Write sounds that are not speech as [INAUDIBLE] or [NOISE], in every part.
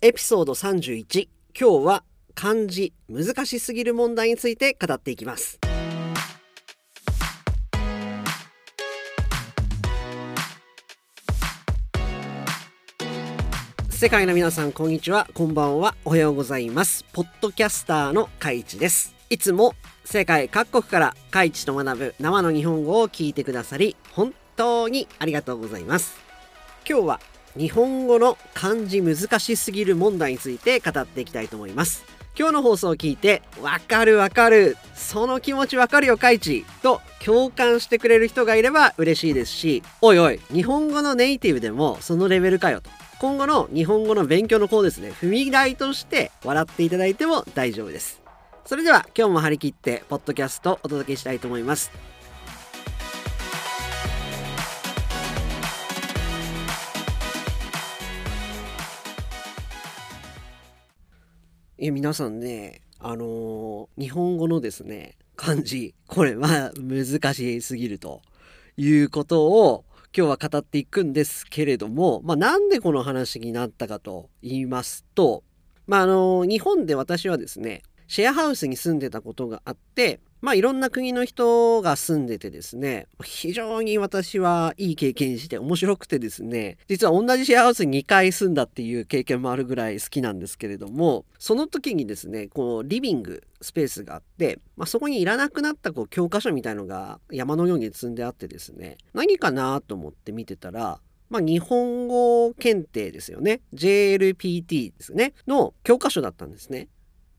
エピソード31今日は漢字難しすぎる問題について語っていきます。世界の皆さんこんにちは。こんばんは。おはようございます。ポッドキャスターのカイチです。いつも世界各国からカイチと学ぶ生の日本語を聞いてくださり本当にありがとうございます。今日は日本語の漢字難しすぎる問題について語っていきたいと思います。今日の放送を聞いてわかるわかる。その気持ちわかるよカイチ。と共感してくれる人がいれば嬉しいですしおいおい日本語のネイティブでもそのレベルかよと。今後の日本語の勉強の子ですね。踏み台として笑っていただいても大丈夫です。それでは今日も張り切ってポッドキャストお届けしたいと思います。え皆さんねあのー、日本語のですね漢字これは難しすぎるということを今日は語っていくんですけれども、まあ、なんでこの話になったかと言いますと、まあ、あの日本で私はですねシェアハウスに住んでたことがあってまあいろんな国の人が住んでてですね非常に私はいい経験して面白くてですね実は同じシェアハウスに2回住んだっていう経験もあるぐらい好きなんですけれどもその時にですねこうリビングスペースがあって、まあ、そこにいらなくなったこう教科書みたいのが山のように積んであってですね何かなと思って見てたらまあ、日本語検定ですよね JLPT ですねの教科書だったんですね。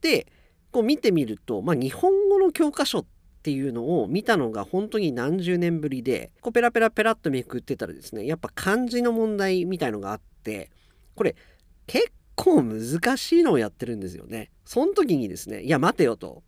でこう見てみると、まあ、日本語の教科書っていうのを見たのが本当に何十年ぶりでこうペラペラペラっとめくってたらですねやっぱ漢字の問題みたいのがあってこれ結構難しいのをやってるんですよね。その時にですねいや待てよと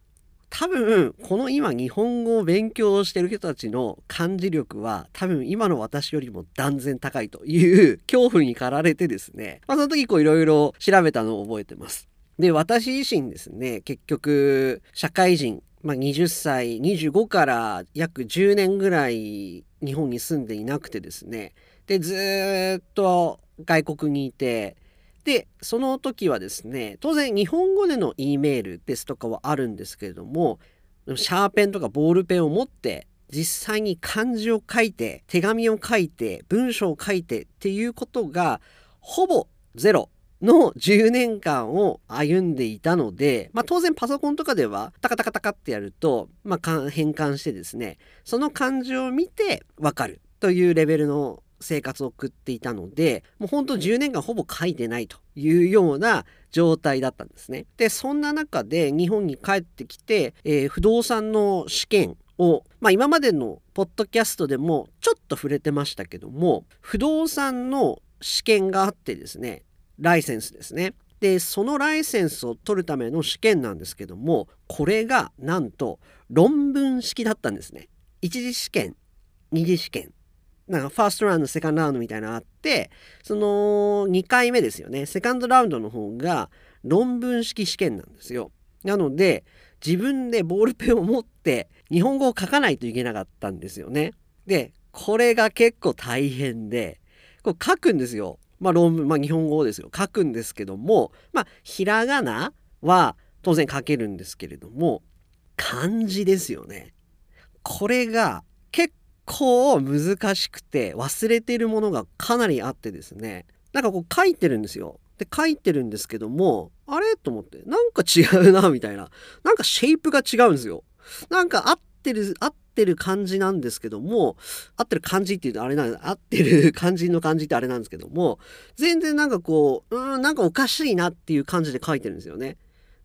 多分この今日本語を勉強してる人たちの漢字力は多分今の私よりも断然高いという恐怖に駆られてですね、まあ、その時こういろいろ調べたのを覚えてます。で私自身ですね結局社会人、まあ、20歳25から約10年ぐらい日本に住んでいなくてですね。でずっと外国にいてでその時はですね当然日本語での E メールですとかはあるんですけれどもシャーペンとかボールペンを持って実際に漢字を書いて手紙を書いて文章を書いてっていうことがほぼゼロの10年間を歩んでいたので、まあ、当然パソコンとかではタカタカタカってやると、まあ、変換してですねその漢字を見てわかるというレベルの生活を送っていたのでもうほんと10年間ほぼ書いてないというような状態だったんですね。でそんな中で日本に帰ってきて、えー、不動産の試験を、まあ、今までのポッドキャストでもちょっと触れてましたけども不動産の試験があってですねライセンスですね。でそのライセンスを取るための試験なんですけどもこれがなんと論文式だったんですね。一次試験二次試験なんかファーストラウンドセカンドラウンドみたいなのあってその2回目ですよねセカンドラウンドの方が論文式試験なんですよ。なので自分でボールペンを持って日本語を書かないといけなかったんですよね。でこれが結構大変でこれ書くんですよ。まあ、論文、まあ、日本語ですよ書くんですけども、まあ、ひらがなは当然書けるんですけれども漢字ですよね。これが結構難しくて忘れてるものがかなりあってですねなんかこう書いてるんですよ。で書いてるんですけどもあれ？と思ってなんか違うなみたいななんかシェイプが違うんですよ。なんか合ってる合ってる感じなんですけども合ってる感じっていうとあれなんです合ってる感じの感じってあれなんですけども全然なんかこううんなんかおかしいなっていう感じで書いてるんですよね。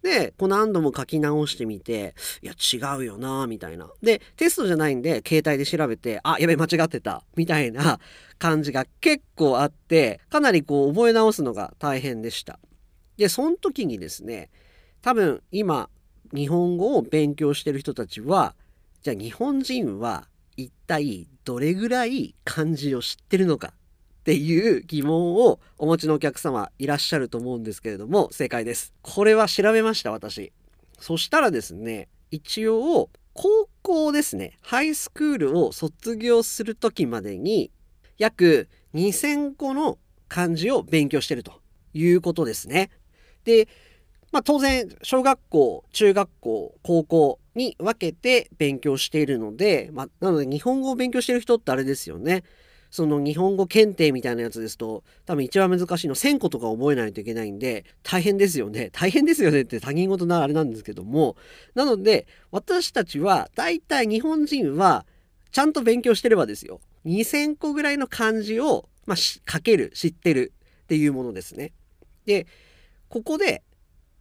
で、こう何度も書き直してみて、いや、違うよなみたいな。で、テストじゃないんで、携帯で調べて、あ、やべ、間違ってた、みたいな [LAUGHS] 感じが結構あって、かなりこう、覚え直すのが大変でした。で、その時にですね、多分今、日本語を勉強してる人たちは、じゃあ日本人は一体どれぐらい漢字を知ってるのかっていう疑問をお持ちのお客様いらっしゃると思うんですけれども正解ですこれは調べました私そしたらですね一応高校ですねハイスクールを卒業する時までに約2000個の漢字を勉強してるということですね。で、まあ、当然小学校中学校高校に分けて勉強しているので、まあ、なので日本語を勉強してる人ってあれですよね。その日本語検定みたいなやつですと多分一番難しいの1000個とか覚えないといけないんで大変ですよね。大変ですよねって他人事なあれなんですけども。なので私たちは大体日本人はちゃんと勉強してればですよ。2000個ぐらいの漢字を、まあ、書ける知ってるっていうものですね。でここで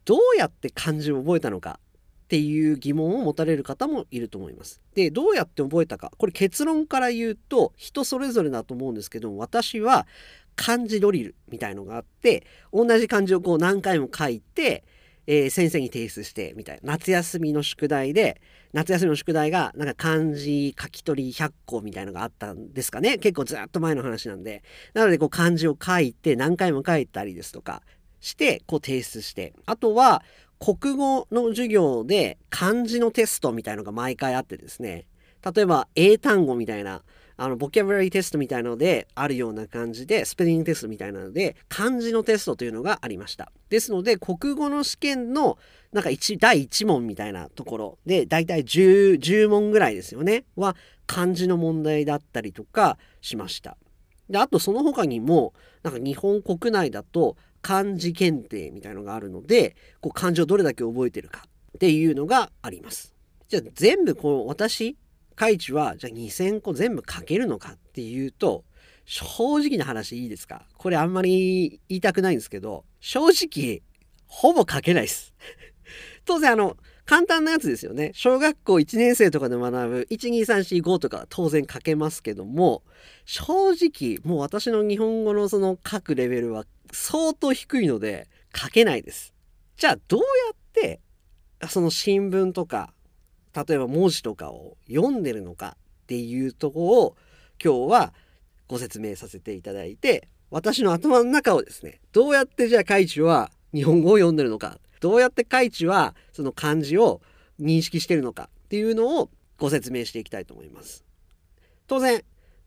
どうやって漢字を覚えたのか。っていう疑問を持たれる方もいると思います。でどうやって覚えたか。これ結論から言うと人それぞれだと思うんですけど私は漢字ドリルみたいのがあって同じ漢字をこう何回も書いて、えー、先生に提出してみたいな。夏休みの宿題で夏休みの宿題がなんか漢字書き取り100個みたいのがあったんですかね。結構ずっと前の話なんで。なのでこう漢字を書いて何回も書いたりですとかしてこう提出して。あとは国語の授業で漢字のテストみたいのが毎回あってですね。例えば英単語みたいなあのボキャブラリーテストみたいのであるような感じでスペリングテストみたいなので漢字のテストというのがありました。ですので国語の試験のなんか第1問みたいなところでだいたい 10, 10問ぐらいですよね。は漢字の問題だったりとかしました。であとその他にもなんか日本国内だと漢字検定みたいのがあるのでこう漢字をどれだけ覚えてるかっていうのがあります。じゃあ全部この私カイチはじゃあ2,000個全部書けるのかっていうと正直な話いいですか？これあんまり言いたくないんですけど正直ほぼ書けないです。[LAUGHS] 当然あの簡単なやつですよね小学校1年生とかで学ぶ12345とか当然書けますけども正直もう私の日本語のその書くレベルは相当低いので書けないです。じゃあどうやってその新聞とか例えば文字とかを読んでるのかっていうとこを今日はご説明させていただいて私の頭の中をですねどうやってじゃあ海地は日本語を読んでるのかどうやって海地はその漢字を認識してるのかっていうのをご説明していきたいと思います。当然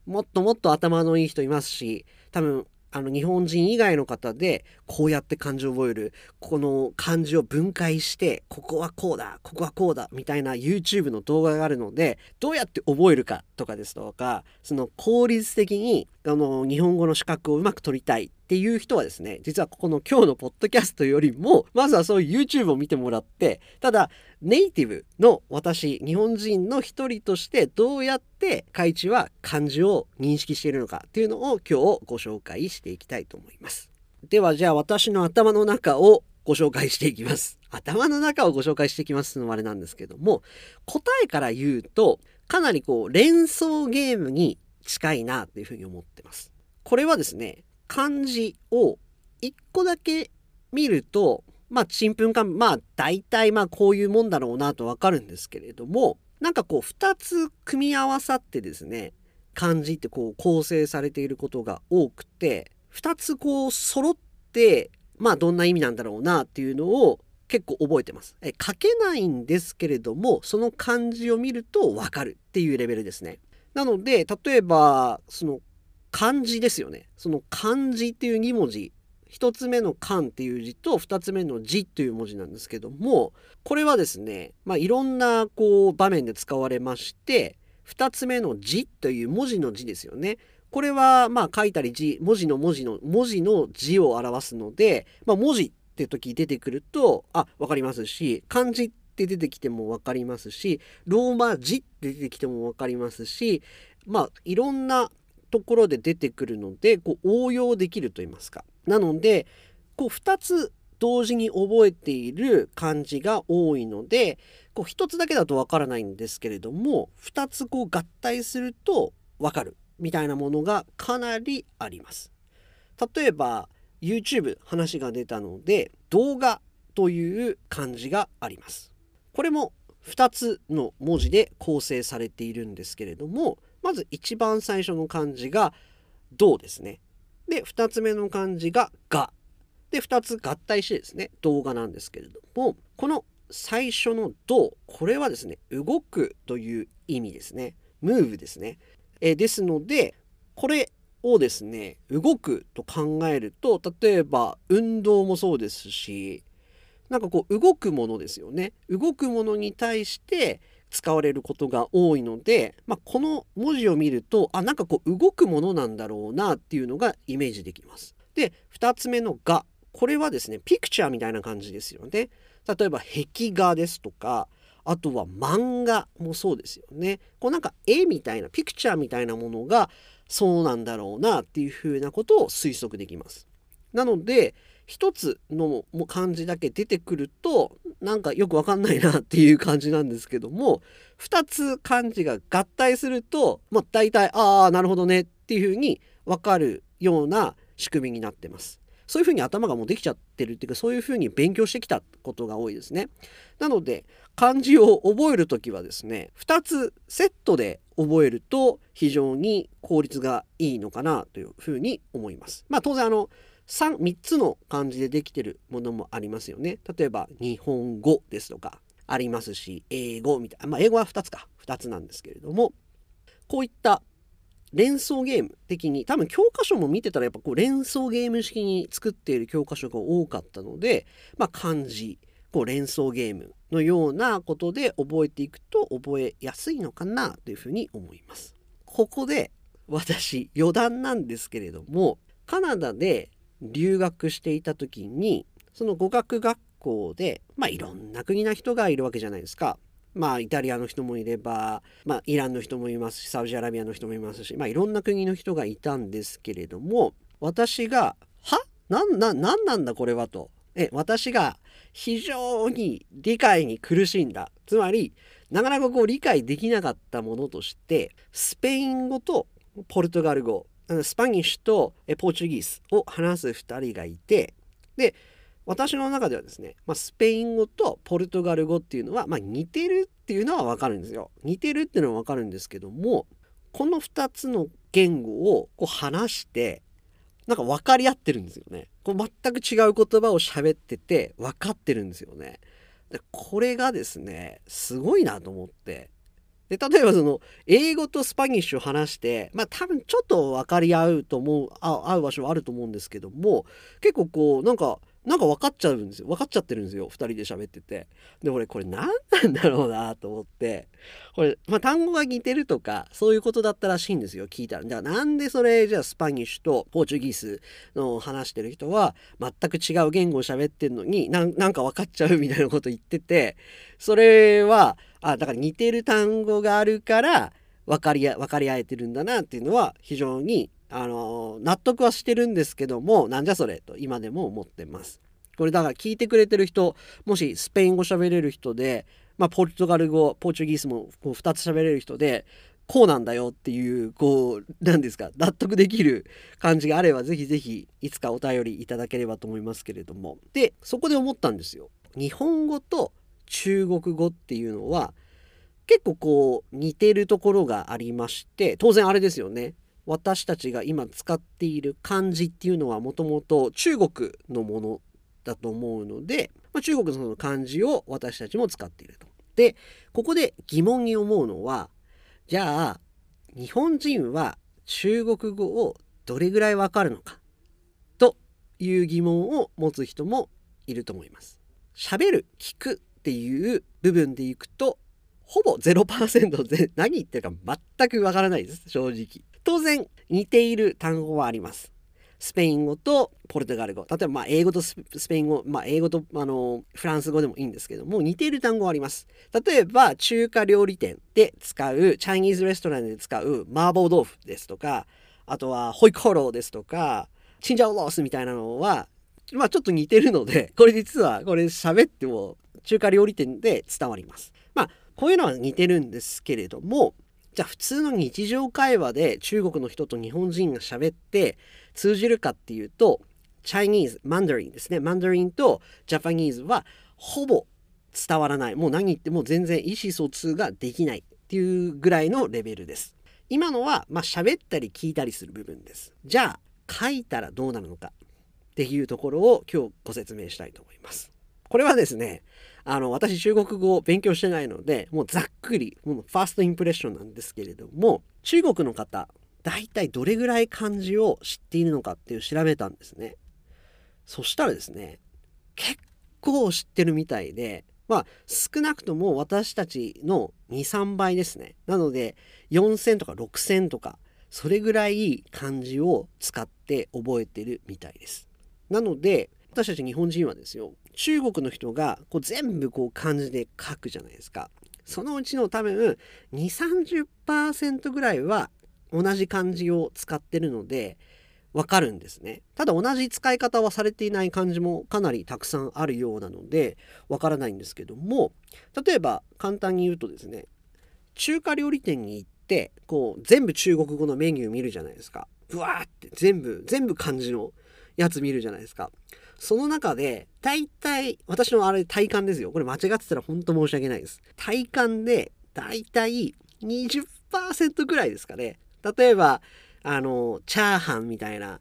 もっともっと頭のいい人いますし多分あの日本人以外の方でこうやって漢字を覚えるこの漢字を分解してここはこうだここはこうだみたいな YouTube の動画があるのでどうやって覚えるかとかですとかその効率的にあの日本語の資格をうまく取りたいっていう人はですね実はここの今日のポッドキャストよりもまずはそういう YouTube を見てもらってただネイティブの私日本人の一人としてどうやって海地は漢字を認識しているのかっていうのを今日ご紹介していきたいと思います。ではじゃあ私の頭の中をご紹介していきます。頭の中をご紹介していきますのはあれなんですけども答えから言うとかなりこう連想ゲームに近いなっていうふうに思ってます。これはですね漢字を1個だけ見るとまあちんぷんかんまあ大体まあこういうもんだろうなとわかるんですけれどもなんかこう2つ組み合わさってですね漢字ってこう構成されていることが多くて2つこう揃ってまあどんな意味なんだろうなっていうのを結構覚えてます。え書けないんですけれどもその漢字を見るとわかるっていうレベルですね。なので例えばその漢字ですよねその漢字っていう2文字1つ目の「漢」っていう字と2つ目の「字」という文字なんですけどもこれはですね、まあ、いろんなこう場面で使われまして2つ目の「字」という文字の字ですよね。これはまあ書いたり字文字の文字の文字の字を表すので、まあ、文字って時出てくるとあ分かりますし漢字って出てきても分かりますしローマ字って出てきても分かりますしまあいろんなところで出てくるのでこう応用できると言いますかなのでこう2つ同時に覚えている漢字が多いのでこう1つだけだとわからないんですけれども2つこう合体するとわかるみたいなものがかなりあります。例えば YouTube 話が出たので動画という漢字があります。これも2つの文字で構成されているんですけれどもまず一番最初の漢字が「どう」ですね。で2つ目の漢字が「が」で2つ合体してですね動画なんですけれどもこの最初の「どう」これはですね動くという意味ですね。ムーブですね。えですのでこれをですね動くと考えると例えば運動もそうですしなんかこう動くものですよね動くものに対して使われることが多いので、まあ、この文字を見るとあなんかこう動くものなんだろうなっていうのがイメージできます。で2つ目の「が」これはですねピクチャーみたいな感じですよね。例えば壁画ですとかあとは漫画もそうですよね。こうなんか絵みたいなピクチャーみたいなものがそうなんだろうなっていうふうなことを推測できます。なので一つのも漢字だけ出てくるとなんかよくわかんないなっていう感じなんですけども2つ漢字が合体すると、まあ、大体ああなるほどねっていうふうに分かるような仕組みになってます。そういうふうに頭がもうできちゃってるっていうかそういうふうに勉強してきたことが多いですね。なので漢字を覚える時はですね2つセットで覚えると非常に効率がいいのかなというふうに思います。まあ当然あの 3, 3つの漢字でできてるものもありますよね。例えば日本語ですとかありますし英語みたいな、まあ、英語は2つか2つなんですけれどもこういった連想ゲーム的に多分教科書も見てたらやっぱこう連想ゲーム式に作っている教科書が多かったので、まあ、漢字こう連想ゲームのようなことで覚えていくと覚えやすいのかなというふうに思います。ここで私余談なんですけれどもカナダで留学していた時にその語学学校でまあいろんな国の人がいるわけじゃないですか。まあイタリアの人もいれば、まあ、イランの人もいますしサウジアラビアの人もいますし、まあ、いろんな国の人がいたんですけれども私が「は？なんななんなんだこれは」と。え私が非常に理解に苦しんだつまりなかなかこう理解できなかったものとしてスペイン語とポルトガル語スパニッシュとポーチュギースを話す2人がいてで私の中ではですね、まあ、スペイン語とポルトガル語っていうのは、まあ、似てるっていうのは分かるんですよ。似てるっていうのは分かるんですけどもこの2つの言語をこう話してなんか分かり合ってるんですよね。こう全く違う言葉を喋ってて分かってるんですよね。でこれがですねすごいなと思ってで例えばその英語と Spanish を話してまあ多分ちょっと分かり合うと思う合う場所はあると思うんですけども結構こうなんかなんか分かっちゃうんですよ。分かっちゃってるんですよ。2人で喋ってて。で俺これ何なんだろうなと思って。これ、まあ、単語が似てるとかそういうことだったらしいんですよ聞いたら。じゃあなんでそれじゃあ Spanish と Portuguese の話してる人は全く違う言語を喋ってんのになんか分かっちゃうみたいなこと言っててそれはあだから似てる単語があるから分かり分かり合えてるんだなっていうのは非常にあの納得はしてるんですけどもなんじゃそれと今でも思ってます。これだから聞いてくれてる人もしスペイン語喋れる人で、まあ、ポルトガル語ポーチュギースもこう2つ喋れる人でこうなんだよっていうこう何ですか納得できる感じがあればぜひぜひいつかお便りいただければと思いますけれどもでそこで思ったんですよ。日本語と中国語っていうのは結構こう似てるところがありまして当然あれですよね私たちが今使っている漢字っていうのはもともと中国のものだと思うので、まあ、中国のその漢字を私たちも使っていると。でここで疑問に思うのはじゃあ日本人は中国語をどれぐらいわかるのか？という疑問を持つ人もいると思います。喋る聞くっていう部分でいくとほぼ0%で [LAUGHS] 何言ってるか全くわからないです正直。当然似ている単語はあります。スペイン語とポルトガル語例えばまあ英語とスペイン語、まあ、英語とあのフランス語でもいいんですけども似ている単語あります例えば中華料理店で使うチャイニーズレストランで使う麻婆豆腐ですとかあとはホイコーローですとかチンジャオロースみたいなのはまあちょっと似てるのでこれ実はこれ喋っても中華料理店で伝わります。まあこういうのは似てるんですけれどもじゃあ普通の日常会話で中国の人と日本人が喋って通じるかっていうとチャイニーズマンダリンですね。マンダリンとジャパニーズはほぼ伝わらない。もう何言っても全然意思疎通ができないっていうぐらいのレベルです。今のはまあ喋ったり聞いたりする部分です。じゃあ書いたらどうなるのかっていうところを今日ご説明したいと思います。これはですねあの私中国語を勉強してないのでもうざっくりもうファーストインプレッションなんですけれども中国の方大体どれぐらい漢字を知っているのかっていう調べたんですね。そしたらですね結構知ってるみたいでまあ少なくとも私たちの23倍ですね。なので4000とか6000とかそれぐらい漢字を使って覚えてるみたいです。なので私たち日本人はですよ中国の人がこう全部こう漢字で書くじゃないですか。そのうちの多分2 30%ぐらいは同じ漢字を使ってるのでわかるんですね。ただ同じ使い方はされていない漢字もかなりたくさんあるようなのでわからないんですけども例えば簡単に言うとですね中華料理店に行ってこう全部中国語のメニュー見るじゃないですか。ブワーって全部全部漢字のやつ見るじゃないですか。その中で大体私のあれ体感ですよ。これ間違ってたら本当申し訳ないです。体感で大体20%ぐらいですかね。例えばあのチャーハンみたいな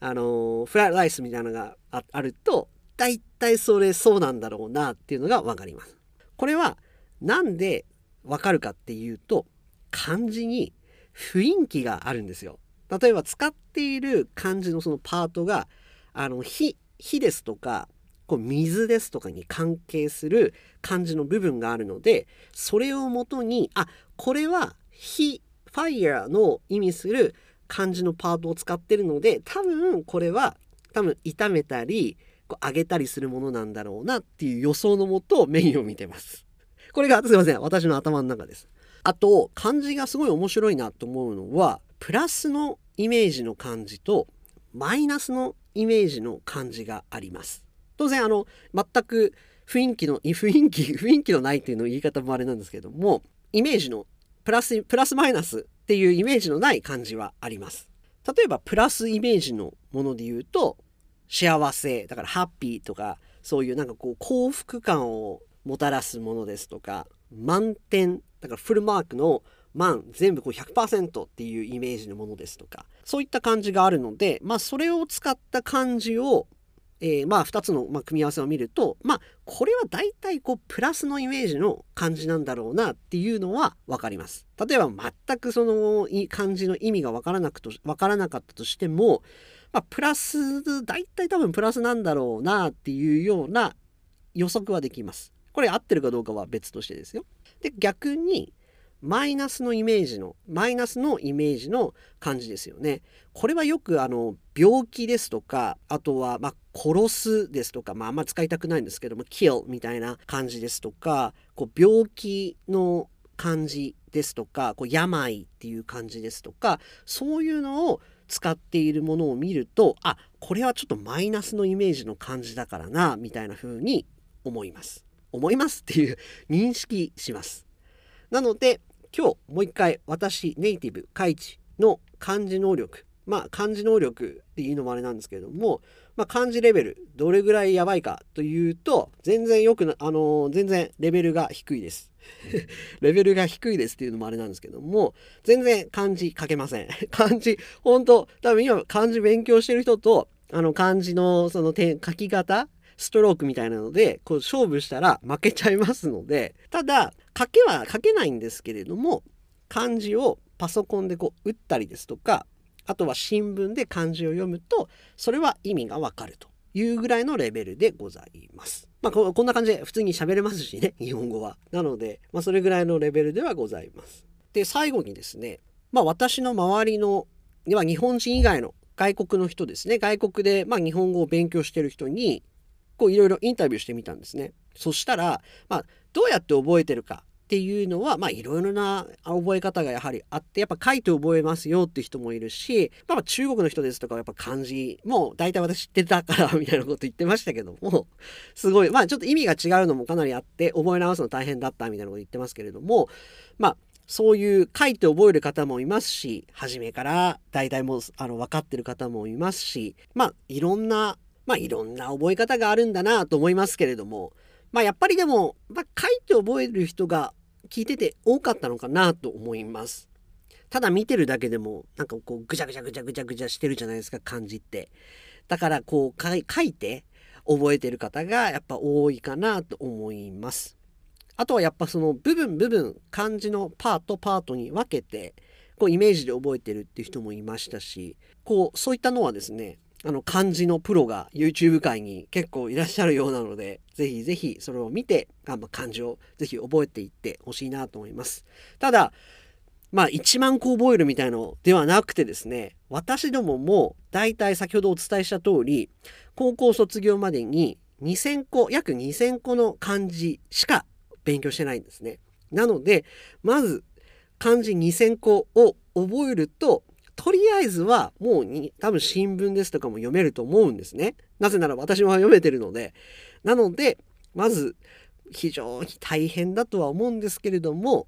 あのフライライスみたいなのがあると大体それそうなんだろうなっていうのが分かります。これはなんで分かるかっていうと漢字に雰囲気があるんですよ。例えば使っている漢字のそのパートがあの火火ですとかこう水ですとかに関係する漢字の部分があるのでそれをもとにあこれは火ファイヤーの意味する漢字のパートを使ってるので多分これは多分炒めたりこう揚げたりするものなんだろうなっていう予想のもとメニューを見てます。これがすいません私の頭の中です。あと漢字がすごい面白いなと思うのはプラスのイメージの漢字とマイナスのイメージの漢字があります。当然あの全く雰囲気の [LAUGHS] 雰囲気雰囲気のないっていうの言い方もあれなんですけどもイメージのプラスプラスマイナスっていうイメージのない漢字はあります。例えばプラスイメージのもので言うと幸せだからハッピーとかそういうなんかこう幸福感をもたらすものですとか満点だからフルマークの満全部こう100%っていうイメージのものですとかそういった漢字があるのでまあそれを使った漢字をえー、まあ2つの、まあ、組み合わせを見るとまあこれは大体こうプラスのイメージの漢字なんだろうなっていうのは分かります。例えば全くその漢字の意味が分からなくと分からなかったとしても、まあ、プラス大体多分プラスなんだろうなっていうような予測はできます。これ合ってるかどうかは別としてですよ。で逆にマイナスのイメージのマイナスのイメージの漢字ですよね。これはよくあの病気ですとかあとはま殺すですとか、まあ、あんま使いたくないんですけども kill みたいな感じですとかこう病気の漢字ですとかこう病っていう感じですとかそういうのを使っているものを見るとあこれはちょっとマイナスのイメージの漢字だからなみたいな風に思います。思いますっていう認識します。なので今日もう一回私ネイティブ開智の漢字能力まあ漢字能力っていうのもあれなんですけれども、まあ、漢字レベルどれぐらいやばいかというと全然よくなあのー、全然レベルが低いです。[LAUGHS] レベルが低いですっていうのもあれなんですけども全然漢字書けません。[LAUGHS] 漢字本当多分今漢字勉強してる人とあの漢字のその点書き方ストロークみたいなのでこう勝負したら負けちゃいますのでただ書けは書けないんですけれども漢字をパソコンでこう打ったりですとかあとは新聞で漢字を読むとそれは意味がわかるというぐらいのレベルでございます。まあこんな感じで普通に喋れますしね日本語は。なので、まあ、それぐらいのレベルではございます。で最後にですね、まあ、私の周りのでは日本人以外の外国の人ですね外国でま日本語を勉強してる人にこういろいろインタビューしてみたんですね。そしたら、まあ、どうやって覚えてるかっていうのは、まあ、いろいろな覚え方がやはりあって、やっぱ書いて覚えますよって人もいるし、まあ、中国の人ですとか、やっぱ漢字、もう大体私知ってたからみたいなこと言ってましたけども、すごい、まあ、ちょっと意味が違うのもかなりあって、覚え直すの大変だったみたいなこと言ってますけれども、まあ、そういう書いて覚える方もいますし、初めから大体もうあの分かってる方もいますし、まあ、いろんなまあいろんな覚え方があるんだなと思いますけれども、まあやっぱりでも、まあ、書いて覚える人が聞いてて多かったのかなと思います。ただ見てるだけでもなんかこうぐちゃぐちゃぐちゃぐちゃぐちゃしてるじゃないですか漢字って。だからこう書いて覚えてる方がやっぱ多いかなと思います。あとはやっぱその部分部分漢字のパートパートに分けてこうイメージで覚えてるっていう人もいましたしこうそういったのはですねあの漢字のプロが YouTube 界に結構いらっしゃるようなので、ぜひぜひそれを見て、あの漢字をぜひ覚えていってほしいなと思います。ただ、まあ1万個覚えるみたいのではなくてですね、私どもも大体先ほどお伝えした通り、高校卒業までに2000個、約2000個の漢字しか勉強してないんですね。なので、まず漢字2000個を覚えるととりあえずはもうに多分新聞ですとかも読めると思うんですね。なぜなら私も読めてるので。なので、まず非常に大変だとは思うんですけれども、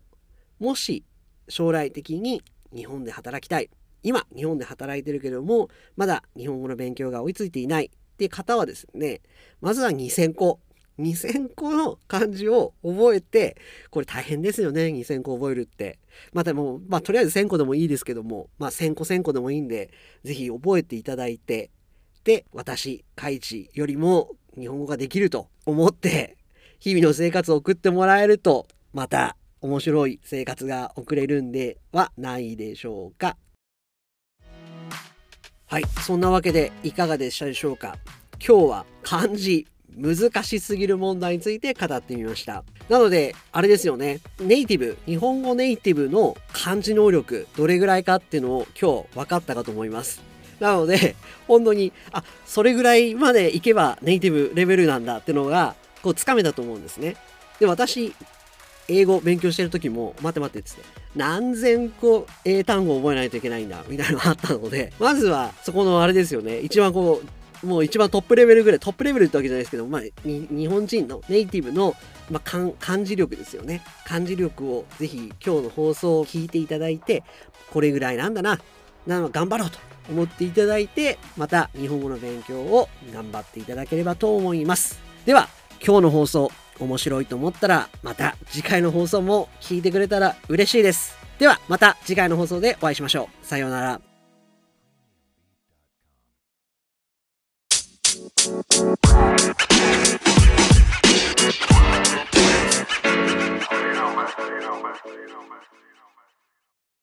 もし将来的に日本で働きたい。今日本で働いてるけれども、まだ日本語の勉強が追いついていないっていう方はですね、まずは2000個2000個の漢字を覚えて、これ大変ですよね、2000個覚えるって。またもう、まあとりあえず1000個でもいいですけども、まあ1000個1000個でもいいんで、ぜひ覚えていただいて、で、私、カイチよりも日本語ができると思って、日々の生活を送ってもらえると、また面白い生活が送れるんではないでしょうか。はい、そんなわけでいかがでしたでしょうか。今日は漢字難しすぎる問題について語ってみました。なので、あれですよね。ネイティブ、日本語ネイティブの漢字能力、どれぐらいかっていうのを今日分かったかと思います。なので、本当に、あ、それぐらいまでいけばネイティブレベルなんだっていうのが、こう、つかめたと思うんですね。で、私、英語勉強してる時も、待って待ってっつって、何千個英単語覚えないといけないんだ、みたいなのがあったので、まずは、そこのあれですよね、一番こう、もう一番トップレベルぐらい、トップレベルってわけじゃないですけど、まあ、日本人のネイティブの、まあ、漢字力ですよね。漢字力をぜひ今日の放送を聞いていただいて、これぐらいなんだな、な頑張ろうと思っていただいて、また日本語の勉強を頑張っていただければと思います。では、今日の放送面白いと思ったら、また次回の放送も聞いてくれたら嬉しいです。では、また次回の放送でお会いしましょう。さようなら。You know, man. You.